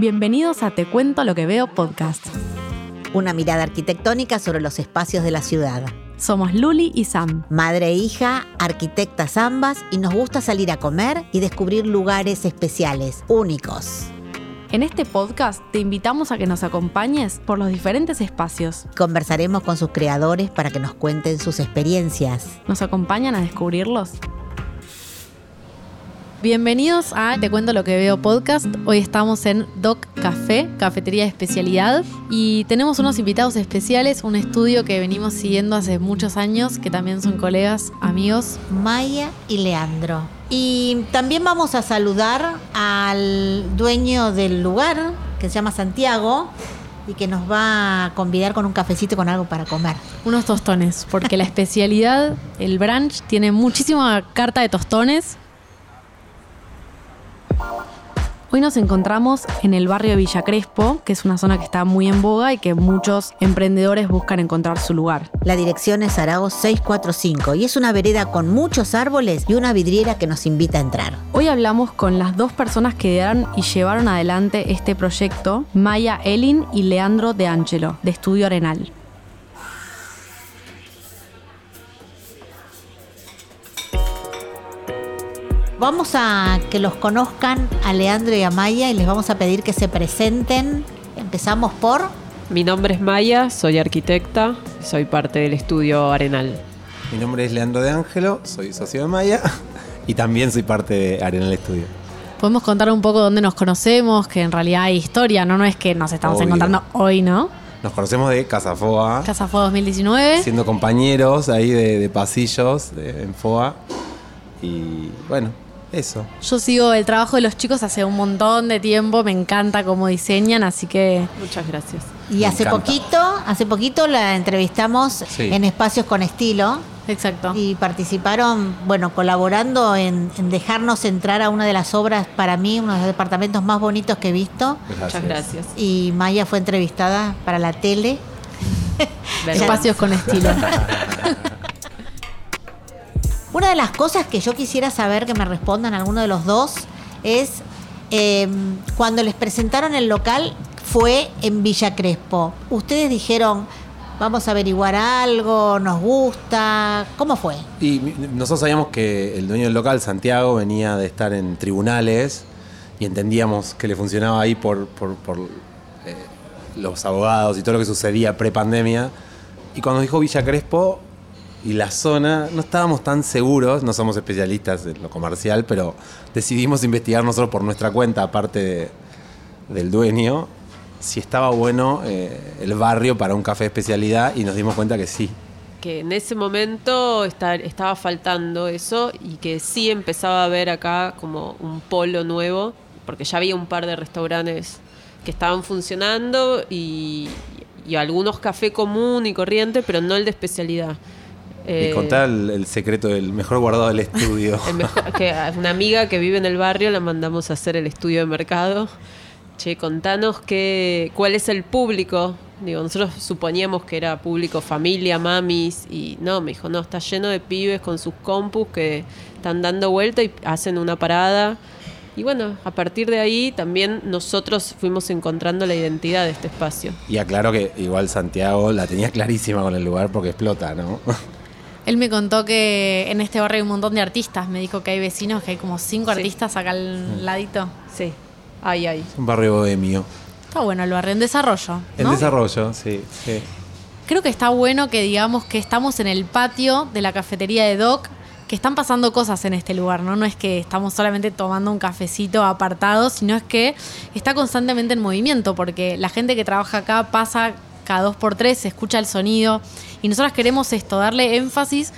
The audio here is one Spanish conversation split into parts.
Bienvenidos a Te Cuento lo que veo podcast. Una mirada arquitectónica sobre los espacios de la ciudad. Somos Luli y Sam. Madre e hija, arquitectas ambas, y nos gusta salir a comer y descubrir lugares especiales, únicos. En este podcast te invitamos a que nos acompañes por los diferentes espacios. Conversaremos con sus creadores para que nos cuenten sus experiencias. ¿Nos acompañan a descubrirlos? Bienvenidos a Te Cuento lo que veo podcast. Hoy estamos en Doc Café, cafetería de especialidad, y tenemos unos invitados especiales, un estudio que venimos siguiendo hace muchos años, que también son colegas, amigos. Maya y Leandro. Y también vamos a saludar al dueño del lugar, que se llama Santiago, y que nos va a convidar con un cafecito con algo para comer. Unos tostones, porque la especialidad, el brunch, tiene muchísima carta de tostones Hoy nos encontramos en el barrio de Villa Crespo, que es una zona que está muy en boga y que muchos emprendedores buscan encontrar su lugar. La dirección es Arago 645 y es una vereda con muchos árboles y una vidriera que nos invita a entrar. Hoy hablamos con las dos personas que idearon y llevaron adelante este proyecto, Maya Elin y Leandro De Angelo, de Estudio Arenal. Vamos a que los conozcan a Leandro y a Maya y les vamos a pedir que se presenten. Empezamos por... Mi nombre es Maya, soy arquitecta, soy parte del estudio Arenal. Mi nombre es Leandro de Ángelo, soy socio de Maya y también soy parte de Arenal Estudio. Podemos contar un poco dónde nos conocemos, que en realidad hay historia, no, no es que nos estamos encontrando hoy, ¿no? Nos conocemos de Casa Foa. Casa Foa 2019. Siendo compañeros ahí de, pasillos en Foa. Y bueno, eso. Yo sigo el trabajo de los chicos hace un montón de tiempo, me encanta cómo diseñan, así que muchas gracias. Y hace poquito, hace poquito la entrevistamos en Espacios con Estilo. Exacto. Y participaron, bueno, colaborando en, dejarnos entrar a una de las obras, para mí, uno de los departamentos más bonitos que he visto. Muchas gracias. Y Maya fue entrevistada para la tele. Espacios con Estilo. Una de las cosas que yo quisiera saber que me respondan alguno de los dos es em, cuando les presentaron el local fue en Villa Crespo. Ustedes dijeron, vamos a averiguar algo, nos gusta, ¿cómo fue? Y nosotros sabíamos que el dueño del local, Santiago, venía de estar en tribunales y entendíamos que le funcionaba ahí por, eh, los abogados y todo lo que sucedía pre-pandemia. Y cuando dijo Villa Crespo, y la zona, no estábamos tan seguros, no somos especialistas en lo comercial, pero decidimos investigar nosotros por nuestra cuenta, aparte del dueño, si estaba bueno eh, el barrio para un café de especialidad y nos dimos cuenta que sí. Que en ese momento estaba faltando eso y que sí empezaba a haber acá como un polo nuevo, porque ya había un par de restaurantes que estaban funcionando y, y algunos café común y corriente, pero no el de especialidad. Eh, y contar el, secreto del mejor guardado del estudio. que una amiga que vive en el barrio la mandamos a hacer el estudio de mercado. Che, contanos qué, cuál es el público. Digo, nosotros suponíamos que era público familia, mamis, y no, me dijo, no, está lleno de pibes con sus compus que están dando vuelta y hacen una parada. Y bueno, a partir de ahí también nosotros fuimos encontrando la identidad de este espacio. Y aclaro que igual Santiago la tenía clarísima con el lugar porque explota, ¿no? Él me contó que en este barrio hay un montón de artistas. Me dijo que hay vecinos, que hay como cinco artistas acá al ladito. Sí, hay, hay. Un barrio bohemio. Está bueno el barrio, en desarrollo. En desarrollo, sí, sí. Creo que está bueno que digamos que estamos en el patio de la cafetería de Doc, que están pasando cosas en este lugar, ¿no? No es que estamos solamente tomando un cafecito apartado, sino es que está constantemente en movimiento, porque la gente que trabaja acá pasa cada dos por tres, se escucha el sonido. Y nosotros queremos esto, darle énfasis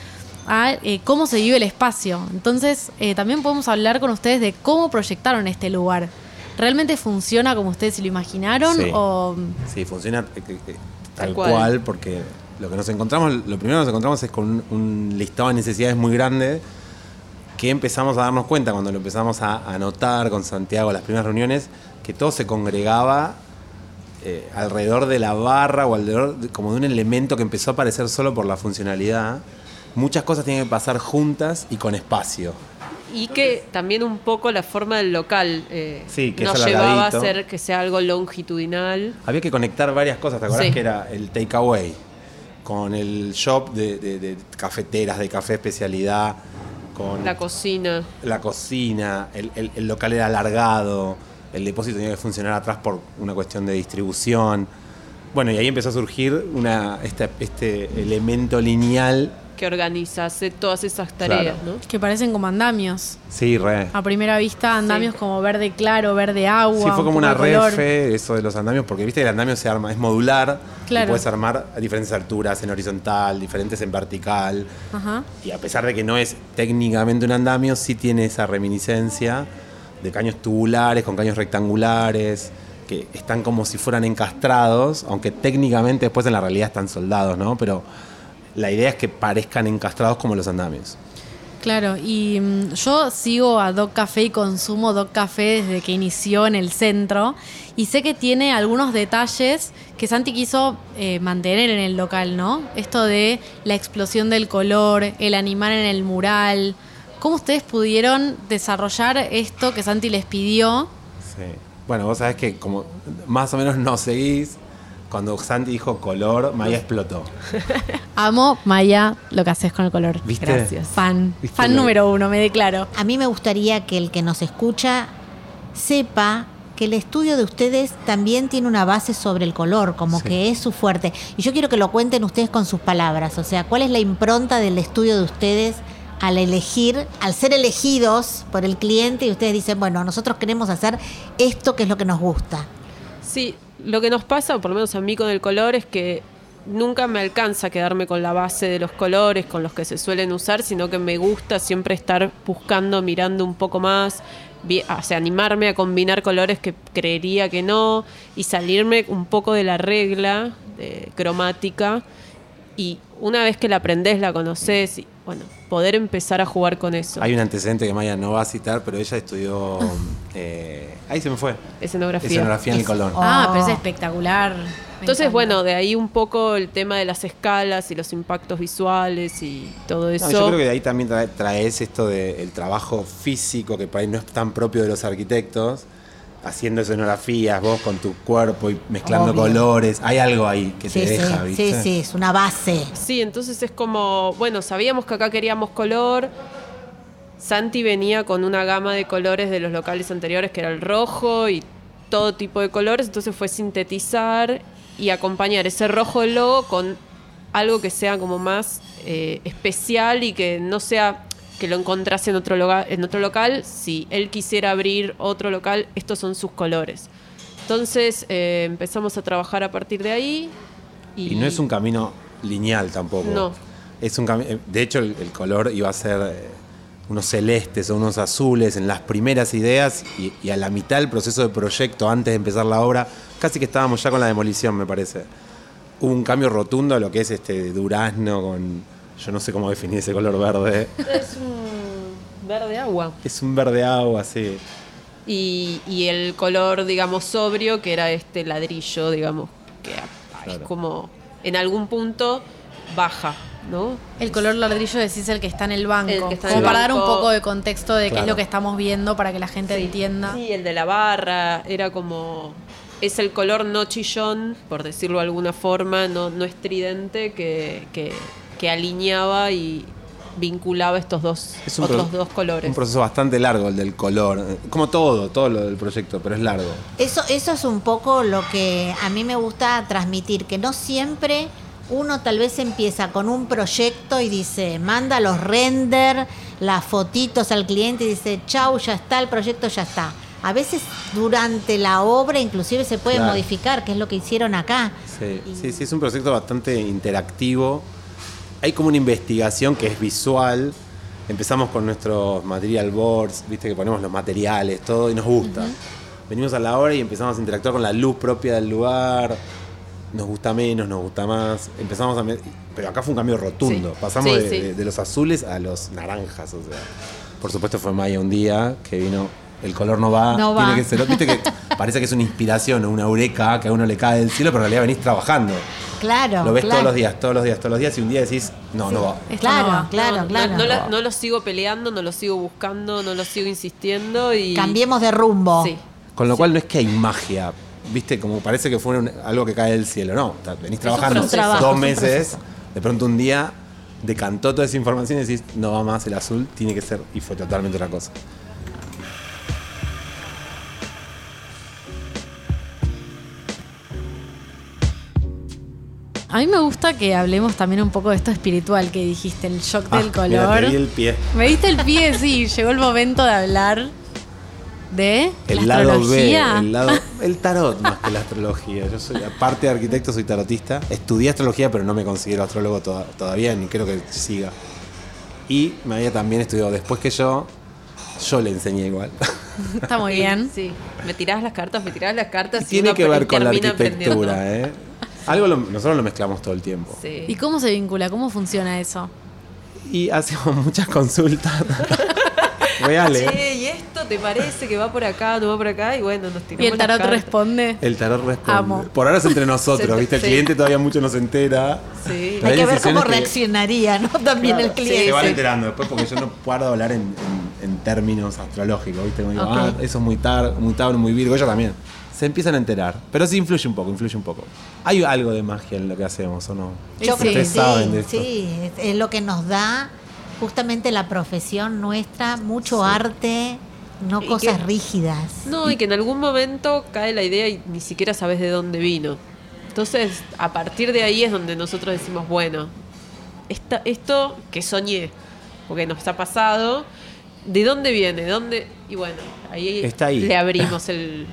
a eh, cómo se vive el espacio. Entonces, eh, también podemos hablar con ustedes de cómo proyectaron este lugar. ¿Realmente funciona como ustedes se lo imaginaron? Sí, o... sí funciona eh, tal cual. porque lo que nos encontramos, lo primero que nos encontramos es con un, listado de necesidades muy grande que empezamos a darnos cuenta cuando lo empezamos a anotar con Santiago las primeras reuniones, que todo se congregaba eh, alrededor de la barra o alrededor como de un elemento que empezó a aparecer solo por la funcionalidad, muchas cosas tienen que pasar juntas y con espacio. Y que también un poco la forma del local eh, Sí, que nos llevaba a hacer que sea algo longitudinal. Había que conectar varias cosas, ¿te acordás Sí. que era el takeaway? Con el shop de, de- de cafeteras, de café especialidad, con La cocina. la cocina, el, el- el local era alargado, el depósito tenía que funcionar atrás por una cuestión de distribución. Bueno, y ahí empezó a surgir una, este, este elemento lineal. que organiza, hace todas esas tareas, Claro. ¿no? Que parecen como andamios. Sí, re. A primera vista, andamios como verde claro, verde agua. Sí, fue como una refe eso de los andamios, porque viste que el andamio se arma, es modular, Claro. y puedes armar a diferentes alturas, en horizontal, diferentes en vertical. Ajá. Y a pesar de que no es técnicamente un andamio, sí tiene esa reminiscencia de caños tubulares con caños rectangulares, que están como si fueran encastrados, aunque técnicamente después en la realidad están soldados, ¿no? Pero la idea es que parezcan encastrados como los andamios. Claro, y mm, yo sigo a Doc Café y consumo Doc Café desde que inició en el centro y sé que tiene algunos detalles que Santi quiso eh, mantener en el local, ¿no? Esto de la explosión del color, el animal en el mural. ¿Cómo ustedes pudieron desarrollar esto que Santi les pidió? Sí. Bueno, vos sabés que como más o menos nos seguís, cuando Santi dijo color, Maya explotó. Amo, Maya, lo que haces con el color. ¿Viste? Gracias. Fan, ¿Viste fan lo- número uno, me declaro. A mí me gustaría que el que nos escucha sepa que el estudio de ustedes también tiene una base sobre el color, como Sí. que es su fuerte. Y yo quiero que lo cuenten ustedes con sus palabras, o sea, ¿cuál es la impronta del estudio de ustedes al elegir, al ser elegidos por el cliente y ustedes dicen, bueno, nosotros queremos hacer esto que es lo que nos gusta? Sí, lo que nos pasa, o por lo menos a mí con el color, es que nunca me alcanza quedarme con la base de los colores, con los que se suelen usar, sino que me gusta siempre estar buscando, mirando un poco más, o animarme a combinar colores que creería que no, y salirme un poco de la regla de cromática. Y una vez que la aprendés, la conoces, bueno, poder empezar a jugar con eso. Hay un antecedente que Maya no va a citar, pero ella estudió. eh, ahí se me fue. Escenografía. Escenografía en el color. Ah, Oh. pero es espectacular. Me Entonces, encanta. bueno, de ahí un poco el tema de las escalas y los impactos visuales y todo eso. No, yo creo que de ahí también trae- traes esto del trabajo físico que por ahí no es tan propio de los arquitectos, haciendo escenografías, vos con tu cuerpo y mezclando Obvio. colores. Hay algo ahí que Sí, te sí, deja, sí, ¿viste? sí, es una base. Sí, entonces es como, bueno, sabíamos que acá queríamos color. Santi venía con una gama de colores de los locales anteriores, que era el rojo y todo tipo de colores, entonces fue sintetizar y acompañar ese rojo del logo con algo que sea como más eh, especial y que no sea que lo encontrase en otro, loga- en otro local. Si él quisiera abrir otro local, estos son sus colores. Entonces eh, empezamos a trabajar a partir de ahí. Y no es un camino lineal tampoco. No. Es un eh, De hecho, el, el color iba a ser eh, unos celestes o unos azules en las primeras ideas y, y a la mitad del proceso de proyecto, antes de empezar la obra, casi que estábamos ya con la demolición, me parece. Hubo un cambio rotundo a lo que es este durazno con. Yo no sé cómo definir ese color verde. Es un verde agua. Es un verde agua, sí. Y, y el color, digamos, sobrio, que era este ladrillo, digamos, que es como en algún punto baja, ¿no? El color ladrillo decís el que está en el banco. El que está en como el para dar un poco de contexto de qué es lo que estamos viendo para que la gente entienda. Sí, el de la barra, era como. Es el color no chillón, por decirlo de alguna forma, no, no estridente, que, que, que alineaba y vinculaba estos dos, Es un otros pro- dos colores. Un proceso bastante largo el del color. Como todo, todo lo del proyecto, pero es largo. Eso, eso es un poco lo que a mí me gusta transmitir, que no siempre uno tal vez empieza con un proyecto y dice, manda los render, las fotitos al cliente y dice, chau, ya está, el proyecto ya está. A veces durante la obra inclusive se puede Claro. modificar, que es lo que hicieron acá. Sí, Y- sí, sí, es un proyecto bastante interactivo. Hay como una investigación que es visual. Empezamos con nuestros material boards, viste que ponemos los materiales, todo, y nos gusta. Venimos a la hora y empezamos a interactuar con la luz propia del lugar. Nos gusta menos, nos gusta más. Empezamos a. Pero acá fue un cambio rotundo. Sí. Pasamos Sí, de, sí. de- de los azules a los naranjas. O sea. Por supuesto fue Maya un día que vino. El color no va. No tiene va. que ser. Viste que parece que es una inspiración o una eureka que a uno le cae del cielo, pero en realidad venís trabajando. claro, Lo ves claro. todos los días, todos los días, todos los días y un día decís, no, no va. Claro, no va. claro, No, claro. No, la- no lo sigo peleando, no lo sigo buscando, no lo sigo insistiendo y. Cambiemos de rumbo. Sí. Con lo cual no es que hay magia, viste, como parece que un- algo que cae del cielo, no. Venís trabajando. Trabajo, dos meses, de pronto un día decantó toda esa información y decís, no va más el azul, tiene que ser, y fue totalmente otra cosa. A mí me gusta que hablemos también un poco de esto espiritual que dijiste, el shock Ah, del mira, color. te vi el pie. Me diste el pie, sí, llegó el momento de hablar de El la lado B, el lado, el tarot más que la astrología. Yo soy, aparte de arquitecto, soy tarotista. Estudié astrología, pero no me considero astrólogo toda- todavía, ni creo que siga. Y me había también estudiado después que yo, yo le enseñé igual. Está muy bien. Sí, me tirás las cartas, me tirás las cartas. y Tiene uno que ver con la arquitectura. ¿eh? Algo lo- nosotros lo mezclamos todo el tiempo. Sí. ¿Y cómo se vincula? ¿Cómo funciona eso? Y hacemos muchas consultas reales. Che, ¿y esto te parece que va por acá, no va por acá? Y bueno, nos tiramos Y el las tarot cartas. responde. El tarot responde. Amo. Por ahora es entre nosotros, ¿viste? El sí. cliente todavía mucho no se entera. Sí. Pero Hay que ver cómo reaccionaría, ¿no? También el cliente. Se van sí. enterando después porque yo no puedo hablar en, en- en términos astrológicos, ¿viste? Como digo, Ok. ah, eso es muy tar, muy Tauro, muy Virgo, ella también. Se empiezan a enterar. Pero sí influye un poco, influye un poco. Hay algo de magia en lo que hacemos, ¿o no? Yo Sí. creo que Ustedes saben de sí, esto. sí, es, lo que nos da justamente la profesión nuestra, mucho arte, no Y cosas que- rígidas. No, y que en algún momento cae la idea y ni siquiera sabes de dónde vino. Entonces, a partir de ahí es donde nosotros decimos, bueno, esta, esto que soñé, porque nos ha pasado, ¿de dónde viene? ¿De dónde? Y bueno, ahí, Está ahí. le abrimos el...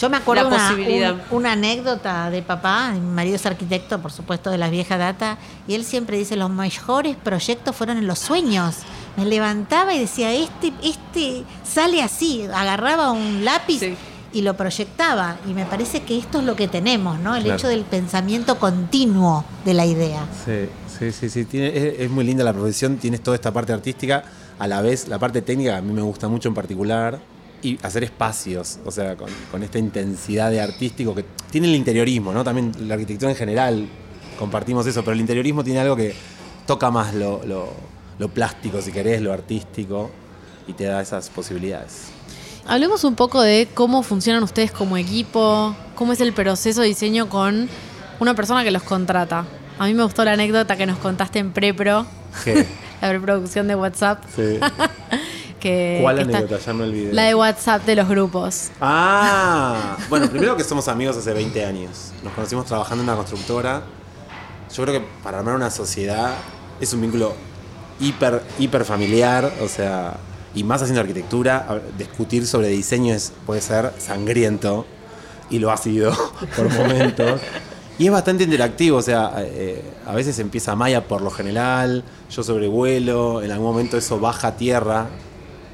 Yo me acuerdo La una, posibilidad. un- una anécdota de papá, mi marido es arquitecto, por supuesto, de la vieja data, y él siempre dice, los mejores proyectos fueron en los sueños. Me levantaba y decía, este, este sale así, agarraba un lápiz Sí. y lo proyectaba. Y me parece que esto es lo que tenemos, ¿no? El Claro. hecho del pensamiento continuo de la idea. Sí, sí, sí, sí. Tiene- es, es muy linda la profesión, tienes toda esta parte artística, a la vez la parte técnica a mí me gusta mucho en particular, y hacer espacios, o sea, con, con esta intensidad de artístico que tiene el interiorismo, ¿no? También la arquitectura en general compartimos eso, pero el interiorismo tiene algo que toca más lo, lo- lo plástico, si querés, lo artístico, y te da esas posibilidades. Hablemos un poco de cómo funcionan ustedes como equipo, cómo es el proceso de diseño con una persona que los contrata. A mí me gustó la anécdota que nos contaste en Prepro, la preproducción de WhatsApp. Sí. Que, ¿Cuál que está- anécdota? Ya me olvidé. La de WhatsApp de los grupos. Ah, bueno, primero que somos amigos hace 20 años. Nos conocimos trabajando en una constructora. Yo creo que para armar una sociedad es un vínculo hiper, hiper familiar, o sea, y más haciendo arquitectura, discutir sobre diseño es, puede ser sangriento, y lo ha sido por momentos. Y es bastante interactivo, o sea, eh, a veces empieza Maya por lo general, yo sobrevuelo, en algún momento eso baja a tierra,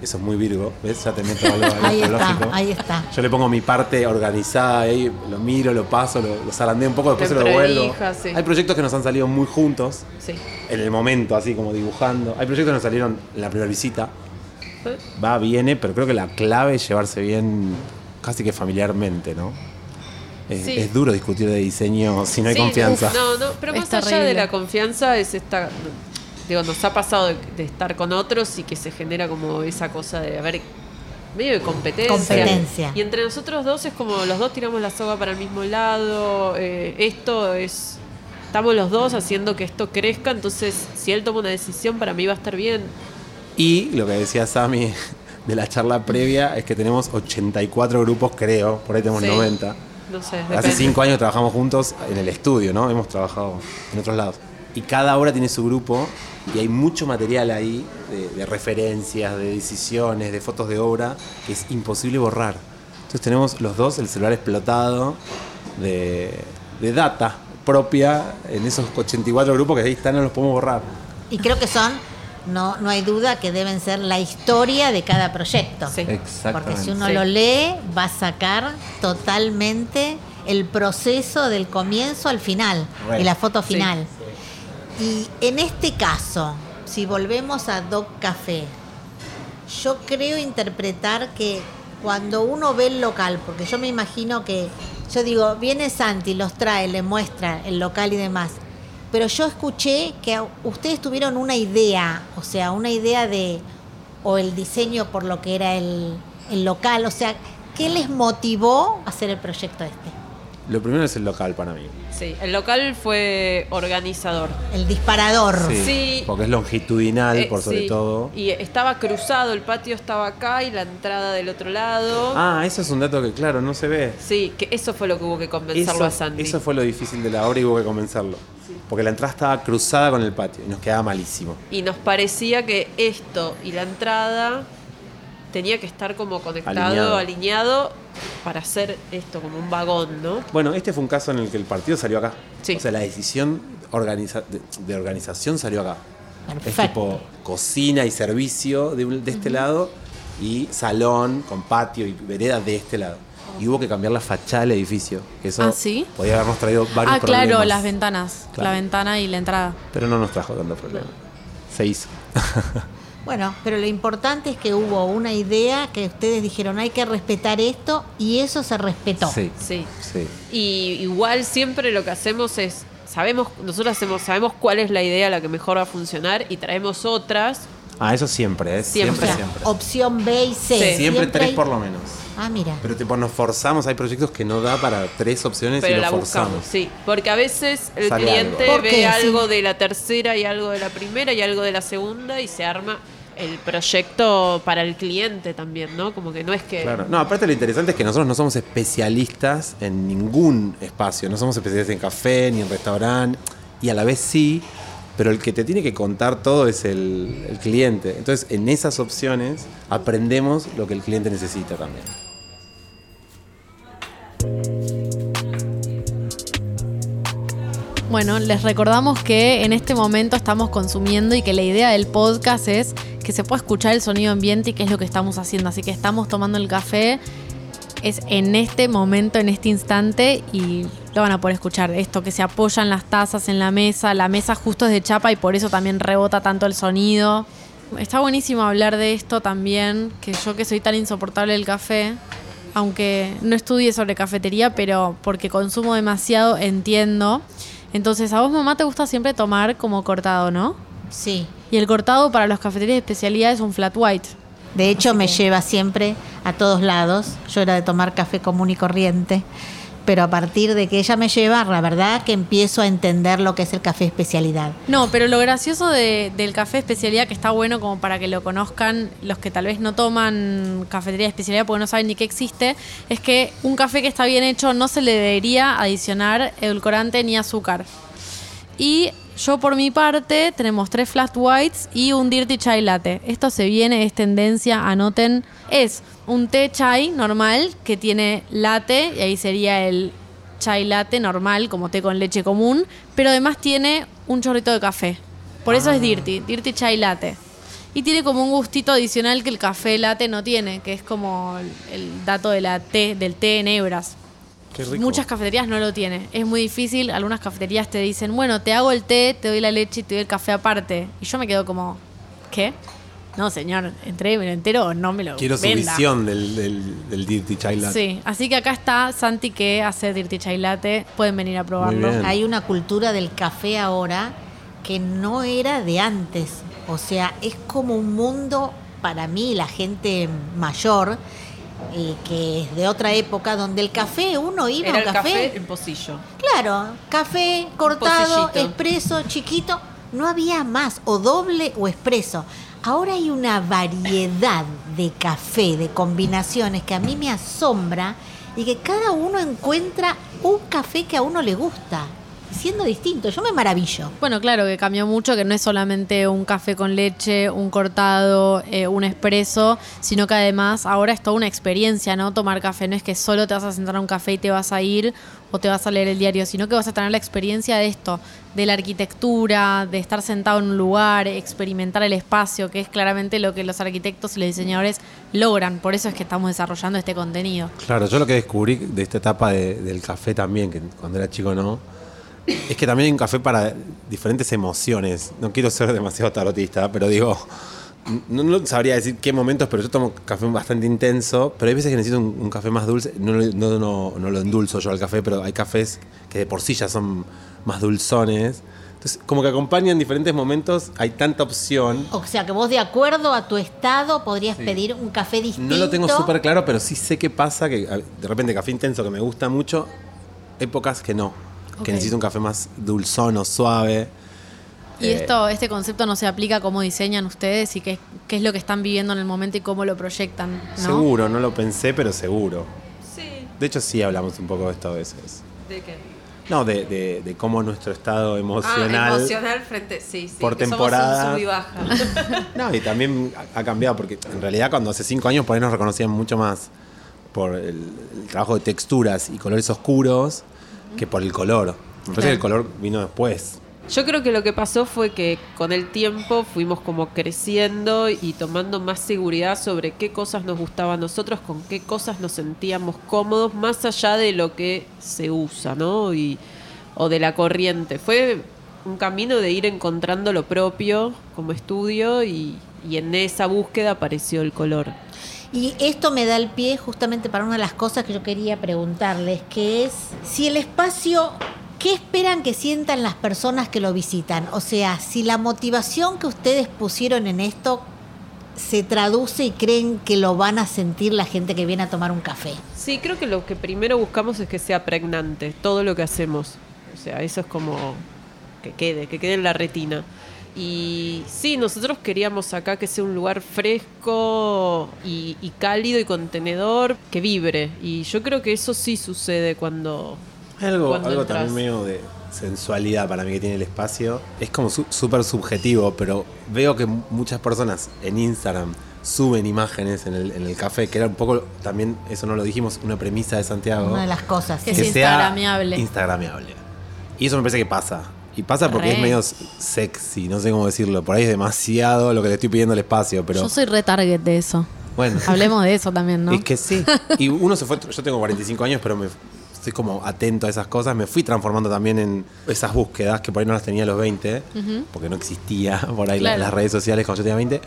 eso es muy Virgo, ¿ves? Ya te meto algo Ahí está, astrológico. ahí está. Yo le pongo mi parte organizada ahí, lo miro, lo paso, lo, lo zarandeo un poco, después Te se lo devuelvo. sí. Hay proyectos que nos han salido muy juntos, Sí. en el momento, así como dibujando. Hay proyectos que nos salieron en la primera visita. Va, viene, pero creo que la clave es llevarse bien casi que familiarmente, ¿no? Es, Sí. es duro discutir de diseño si no hay Sí, confianza. No, no, pero Es más allá terrible. de la confianza es esta. Digo, nos ha pasado de, de estar con otros y que se genera como esa cosa de, a ver, medio de competencia. Competencia. Y entre nosotros dos es como los dos tiramos la soga para el mismo lado. eh, esto es. Estamos los dos haciendo que esto crezca, entonces si él toma una decisión, para mí va a estar bien. Y lo que decía Sami de la charla previa es que tenemos 84 grupos, creo, por ahí tenemos Sí. 90. No sé, Hace cinco años trabajamos juntos en el estudio, ¿no? Hemos trabajado en otros lados. Y cada obra tiene su grupo y hay mucho material ahí de, de referencias, de decisiones, de fotos de obra que es imposible borrar. Entonces tenemos los dos el celular explotado de, de data propia en esos 84 grupos que ahí están, no los podemos borrar. Y creo que son, no, no hay duda que deben ser la historia de cada proyecto. Sí. Porque si uno Sí. lo lee, va a sacar totalmente el proceso del comienzo al final y la foto Sí. Y en este caso, si volvemos a Doc Café, yo creo interpretar que cuando uno ve el local, porque yo me imagino que yo digo, viene Santi, los trae, le muestra el local y demás. Pero yo escuché que ustedes tuvieron una idea, o sea, una idea de, o el diseño por lo que era el, el local, o sea, ¿qué les motivó a hacer el proyecto este? Lo primero es el local para mí. Sí, el local fue organizador. El disparador. Sí, Sí. Porque es longitudinal, Eh, por sobre sí. todo. Y estaba cruzado, el patio estaba acá y la entrada del otro lado. Ah, eso es un dato que, claro, no se ve. Sí, que eso fue lo que hubo que convencerlo a Eso, Sandy. eso fue lo difícil de la obra y hubo que convencerlo. Porque la entrada estaba cruzada con el patio y nos quedaba malísimo. Y nos parecía que esto y la entrada tenía que estar como conectado, Alineado. alineado, para hacer esto como un vagón, ¿no? Bueno, este fue un caso en el que el partido salió acá. Sí. O sea, la decisión organiza- de, de organización salió acá. Es tipo cocina y servicio de, un- de este lado y salón con patio y vereda de este lado. Y hubo que cambiar la fachada del edificio. Que eso ¿Ah, sí? podía habernos traído varios Ah, claro, problemas. las ventanas. Claro. La ventana y la entrada. Pero no nos trajo tanto problema. Se hizo. Bueno, pero lo importante es que hubo una idea que ustedes dijeron hay que respetar esto y eso se respetó. Sí, Sí. sí. Y igual siempre lo que hacemos es, sabemos, nosotros hacemos, sabemos cuál es la idea la que mejor va a funcionar y traemos otras. Ah, eso siempre, ¿eh? Siempre. O sea, siempre. opción B y C. Sí. Siempre tres hay- por lo menos. Ah, mira. Pero tipo, nos forzamos, hay proyectos que no da para tres opciones y Pero lo la forzamos. buscamos, sí. Porque a veces el Sale cliente algo. ¿Por ve qué? algo Sí. de la tercera y algo de la primera y algo de la segunda y se arma el proyecto para el cliente también, ¿no? Como que no es que... Claro. No, aparte lo interesante es que nosotros no somos especialistas en ningún espacio. No somos especialistas en café ni en restaurante. Y a la vez sí, pero el que te tiene que contar todo es el, el cliente. Entonces, en esas opciones aprendemos lo que el cliente necesita también. Bueno, les recordamos que en este momento estamos consumiendo y que la idea del podcast es que se pueda escuchar el sonido ambiente y qué es lo que estamos haciendo. Así que estamos tomando el café, es en este momento, en este instante y lo van a poder escuchar. Esto que se apoyan las tazas en la mesa, la mesa justo es de chapa y por eso también rebota tanto el sonido. Está buenísimo hablar de esto también, que yo que soy tan insoportable del café, aunque no estudie sobre cafetería, pero porque consumo demasiado entiendo. Entonces, a vos mamá te gusta siempre tomar como cortado, ¿no? Sí. Y el cortado para las cafeterías de especialidad es un flat white. De hecho, me lleva siempre a todos lados. Yo era de tomar café común y corriente. Pero a partir de que ella me lleva, la verdad que empiezo a entender lo que es el café especialidad. No, pero lo gracioso de- del café especialidad, que está bueno como para que lo conozcan los que tal vez no toman cafetería de especialidad porque no saben ni que existe, es que un café que está bien hecho no se le debería adicionar edulcorante ni azúcar. Y yo por mi parte tenemos tres flat whites y un dirty chai latte. Esto se viene, es tendencia, anoten. Es un té chai normal que tiene latte y ahí sería el chai latte normal, como té con leche común, pero además tiene un chorrito de café. Por eso es dirty, dirty chai latte. Y tiene como un gustito adicional que el café latte no tiene, que es como el, el dato de la té, del té en hebras. Qué rico. Muchas cafeterías no lo tienen. Es muy difícil. Algunas cafeterías te dicen, bueno, te hago el té, te doy la leche y te doy el café aparte. Y yo me quedo como, ¿qué? No, señor, entré, me lo entero o no me lo Quiero su visión del, del, del Dirty Chai Latte. Sí, así que acá está Santi que hace Dirty Chai Latte. Pueden venir a probarlo. Hay una cultura del café ahora que no era de antes. O sea, es como un mundo para mí, la gente mayor, que es de otra época, donde el café, uno iba Era a un café en pocillo. Claro, café cortado, expreso, chiquito, no había más, o doble o expreso. Ahora hay una variedad de café, de combinaciones que a mí me asombra y que cada uno encuentra un café que a uno le gusta, siendo distinto. Yo me maravillo. Bueno, claro, que cambió mucho, que no es solamente un café con leche, un cortado, eh, un espresso, sino que además ahora es toda una experiencia, ¿no? Tomar café no es que solo te vas a sentar a un café y te vas a ir o te vas a leer el diario, sino que vas a tener la experiencia de esto, de la arquitectura, de estar sentado en un lugar, experimentar el espacio, que es claramente lo que los arquitectos y los diseñadores logran. Por eso es que estamos desarrollando este contenido. Claro, yo lo que descubrí de esta etapa de- del café también, que cuando era chico no, es que también hay un café para diferentes emociones. No quiero ser demasiado tarotista, pero digo, no, no sabría decir qué momentos, pero yo tomo café bastante intenso, pero hay veces que necesito un, un café más dulce. No, lo- no, no, no lo endulzo yo al café, pero hay cafés que de por sí ya son más dulzones. Entonces, como que acompañan en diferentes momentos, hay tanta opción. O sea que vos de acuerdo a tu estado podrías pedir un café distinto. No lo tengo súper claro, pero sí sé qué pasa, que de repente café intenso que me gusta mucho, épocas que no, Que necesito un café más dulzón o suave. Y Eh, esto, este concepto no se aplica a cómo diseñan ustedes y qué, qué es lo que están viviendo en el momento y cómo lo proyectan, ¿no? Seguro, no lo pensé, pero seguro. Sí. De hecho, sí hablamos un poco de esto a veces. ¿De qué? No, de, de- de cómo nuestro estado Ah, emocional. emocional frente, sí, sí. Por que somos temporada. sub y baja. No, y también ha ha cambiado, porque en realidad cuando hace cinco años por ahí nos reconocían mucho más por el, el trabajo de texturas y colores oscuros que por el color. Que el color vino después. Yo creo que lo que pasó fue que con el tiempo fuimos como creciendo y tomando más seguridad sobre qué cosas nos gustaban a nosotros, con qué cosas nos sentíamos cómodos, más allá de lo que se usa, ¿no? Y, o de la corriente. Fue un camino de ir encontrando lo propio como estudio y, y en esa búsqueda apareció el color. Y esto me da el pie justamente para una de las cosas que yo quería preguntarles, que es si el espacio, ¿qué esperan que sientan las personas que lo visitan? O sea, si la motivación que ustedes pusieron en esto se traduce y creen que lo van a sentir la gente que viene a tomar un café. Sí, creo que lo que primero buscamos es que sea pregnante, todo lo que hacemos. O sea, eso es como que quede, que quede en la retina. Y sí, nosotros queríamos acá que sea un lugar fresco y, y cálido y contenedor, que vibre. Y yo creo que eso sí sucede cuando... Hay algo, cuando algo entras. también medio de sensualidad para mí que tiene el espacio. Es como su- súper subjetivo, pero veo que mu- muchas personas en Instagram suben imágenes en el, en el café, que era un poco, también, eso no lo dijimos, una premisa de Santiago. Una de las cosas. Que es instagramiable. Instagramiable. Y eso me parece que pasa. Y pasa porque Re. es medio sexy, no sé cómo decirlo. Por ahí es demasiado lo que le estoy pidiendo al espacio, pero Yo soy retarget de eso. bueno. Hablemos de eso también, ¿no? Es que sí. Y uno se fue, yo tengo 45 años, pero me estoy como atento a esas cosas. Me fui transformando también en esas búsquedas que por ahí no las tenía a los 20, porque no existía por ahí la- Claro. las redes sociales cuando yo tenía 20.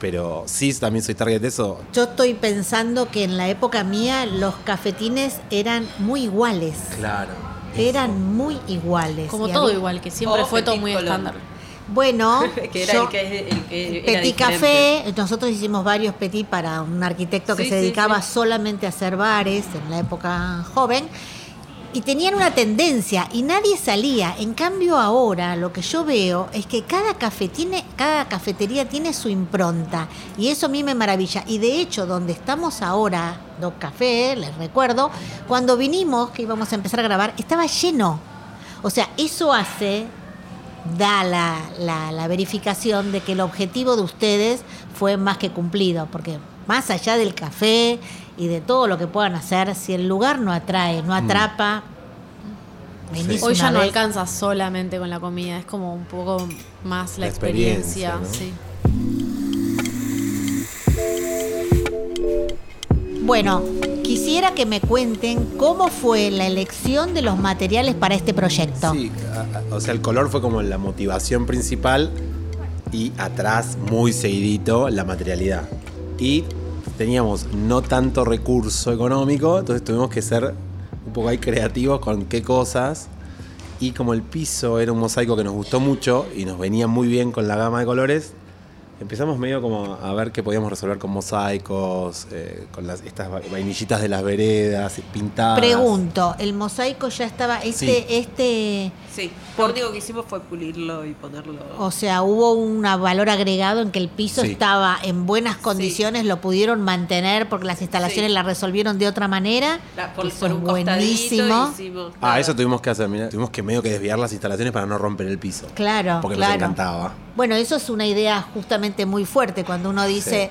Pero sí, también soy target de eso. Yo estoy pensando que en la época mía los cafetines eran muy iguales. Claro. Eran muy iguales. Como todo había- igual, que siempre O fue todo muy estándar. Bueno, que era yo- el que, el que era Petit diferente. Café, nosotros hicimos varios Petit para un arquitecto que Sí, se sí, dedicaba sí. solamente a hacer bares en la época joven. Y tenían una tendencia y nadie salía. En cambio ahora lo que yo veo es que cada café tiene, cada cafetería tiene su impronta. Y eso a mí me maravilla. Y de hecho, donde estamos ahora, Doc Café, les recuerdo, cuando vinimos, que íbamos a empezar a grabar, estaba lleno. O sea, eso hace da la, la- la verificación de que el objetivo de ustedes fue más que cumplido, porque más allá del café y de todo lo que puedan hacer, si el lugar no atrae, no atrapa, venís Hoy ya no alcanza solamente con la comida, es como un poco más la, La experiencia, experiencia. ¿no? sí. Bueno, quisiera que me cuenten cómo fue la elección de los materiales para este proyecto. Sí, o sea, el color fue como la motivación principal y atrás, muy seguidito, la materialidad. Y teníamos no tanto recurso económico, entonces tuvimos que ser un poco ahí creativos con qué cosas. Y como el piso era un mosaico que nos gustó mucho y nos venía muy bien con la gama de colores, empezamos medio como a ver qué podíamos resolver con mosaicos, eh, con las, estas va- vainillitas de las veredas pintadas. Pregunto, ¿el mosaico ya estaba, este, Sí. este, Sí, lo único que hicimos fue pulirlo y ponerlo. o sea, hubo un valor agregado en que el piso Sí. estaba en buenas condiciones, lo pudieron mantener porque las instalaciones Sí. la resolvieron de otra manera? La- por, por un buenísimo. hicimos. Ah, eso tuvimos que hacer, mira, tuvimos que medio que desviar las instalaciones para no romper el piso. Claro, Porque claro. nos encantaba. Bueno, eso es una idea justamente muy fuerte cuando uno dice,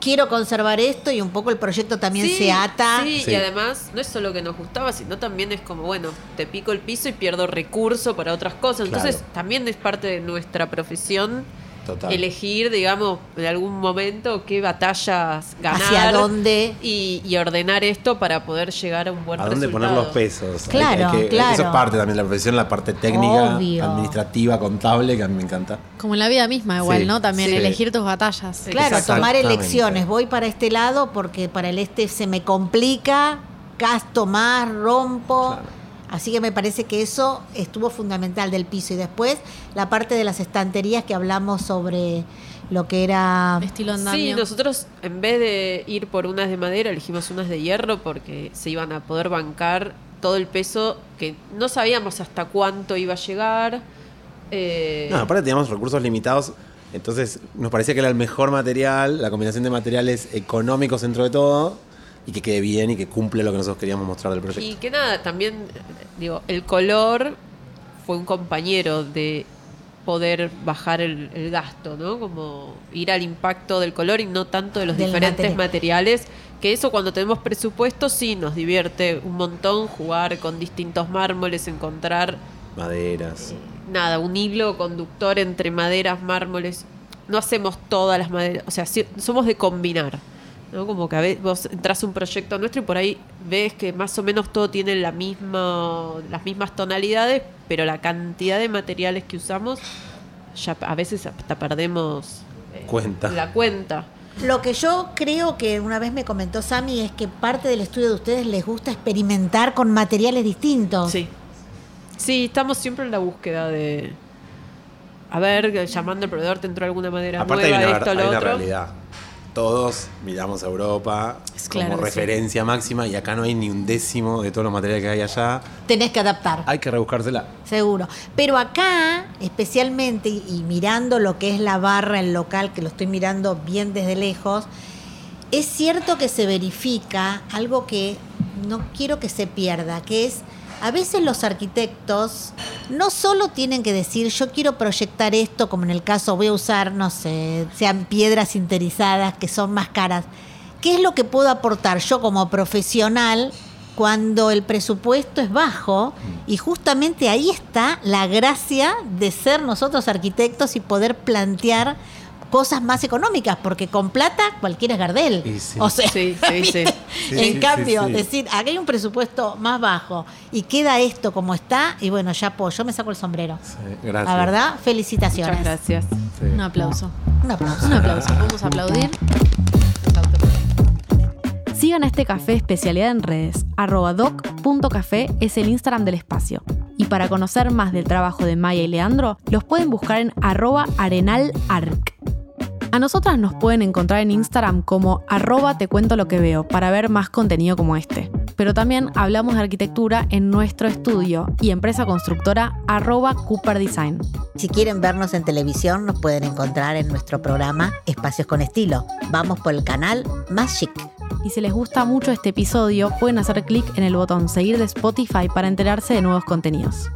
quiero conservar esto y un poco el proyecto también Sí, se ata. Sí, Sí. y además no es solo que nos gustaba, sino también es como, bueno, te pico el piso y pierdo recurso para otras cosas. Entonces Claro. también es parte de nuestra profesión Total. elegir, digamos, en algún momento qué batallas ganar. Hacia dónde. Y, y ordenar esto para poder llegar a un buen ¿A dónde resultado. poner los pesos? Claro, hay que- claro. Eso es parte también de la profesión, la parte técnica, Obvio. administrativa, contable, que a mí me encanta. Como en la vida misma igual, Sí, ¿no? También sí. elegir tus batallas. Claro, tomar elecciones. Voy para este lado porque para el este se me complica, gasto más, rompo. Claro. Así que me parece que eso estuvo fundamental del piso. Y después la parte de las estanterías que hablamos sobre lo que era... Estilo Sí, andamio. nosotros en vez de ir por unas de madera, elegimos unas de hierro porque se iban a poder bancar todo el peso que no sabíamos hasta cuánto iba a llegar. Eh, No, aparte teníamos recursos limitados, entonces nos parecía que era el mejor material, la combinación de materiales económicos dentro de todo, y que quede bien y que cumple lo que nosotros queríamos mostrar del proyecto. Y que nada, también, digo, el color fue un compañero de poder bajar el, el gasto, ¿no? Como ir al impacto del color y no tanto de los Del diferentes material. materiales. Que eso cuando tenemos presupuesto sí nos divierte un montón jugar con distintos mármoles, encontrar Maderas. nada, un hilo conductor entre maderas, mármoles. No hacemos todas las maderas, o sea, sí- somos de combinar. ¿No? Como que a veces vos entras a un proyecto nuestro y por ahí ves que más o menos todo tiene la misma, las mismas tonalidades, pero la cantidad de materiales que usamos, ya a veces hasta perdemos eh, Cuenta. la cuenta. Lo que yo creo que una vez me comentó Sami es que parte del estudio de ustedes les gusta experimentar con materiales distintos. Sí. Sí, estamos siempre en la búsqueda de. A ver, llamando al proveedor, ¿te entró alguna madera Aparte hay nueva, una, esto, hay lo una otro? realidad. Todos miramos a Europa como sí. referencia máxima y acá no hay ni un décimo de todos los materiales que hay allá. Tenés que adaptar. Hay que rebuscársela. Seguro. Pero acá, especialmente, y y mirando lo que es la barra, el local, que lo estoy mirando bien desde lejos, es cierto que se verifica algo que no quiero que se pierda, que es, a veces los arquitectos no solo tienen que decir, yo quiero proyectar esto, como en el caso voy a usar, no sé, sean piedras sinterizadas que son más caras. ¿Qué es lo que puedo aportar yo como profesional cuando el presupuesto es bajo? Y justamente ahí está la gracia de ser nosotros arquitectos y poder plantear cosas más económicas, porque con plata cualquiera es Gardel. Y sí. O sea, Sí, sí, sí. Sí, en sí, cambio, sí, sí. decir, acá hay un presupuesto más bajo y queda esto como está, y bueno, ya pues, yo me saco el sombrero. Sí, gracias. La verdad, felicitaciones. Muchas gracias. Sí. Un aplauso. Un aplauso. Un aplauso. Vamos a aplaudir. Sigan a este café especialidad en redes. Arroba doc.café es el Instagram del espacio. Y para conocer más del trabajo de Maya y Leandro, los pueden buscar en arroba arenalarc. A nosotras nos pueden encontrar en Instagram como arroba te cuento lo que veo para ver más contenido como este. Pero también hablamos de arquitectura en nuestro estudio y empresa constructora arroba Cooper Design. Si quieren vernos en televisión, nos pueden encontrar en nuestro programa Espacios con Estilo. Vamos por el canal Más Chic. Y si les gusta mucho este episodio, pueden hacer clic en el botón seguir de Spotify para enterarse de nuevos contenidos.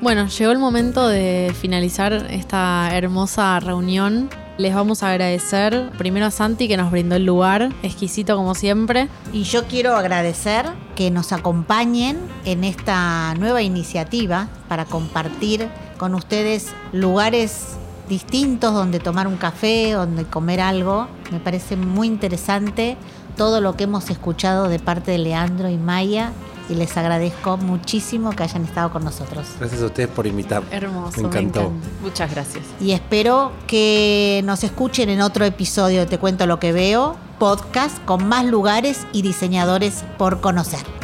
Bueno, llegó el momento de finalizar esta hermosa reunión. Les vamos a agradecer primero a Santi que nos brindó el lugar, exquisito como siempre. Y yo quiero agradecer que nos acompañen en esta nueva iniciativa para compartir con ustedes lugares distintos donde tomar un café, donde comer algo. Me parece muy interesante todo lo que hemos escuchado de parte de Leandro y Maya y les agradezco muchísimo que hayan estado con nosotros. Gracias a ustedes por invitar. Hermoso, Me encantó. encanta. Muchas gracias. Y espero que nos escuchen en otro episodio de Te cuento lo que veo, podcast con más lugares y diseñadores por conocer.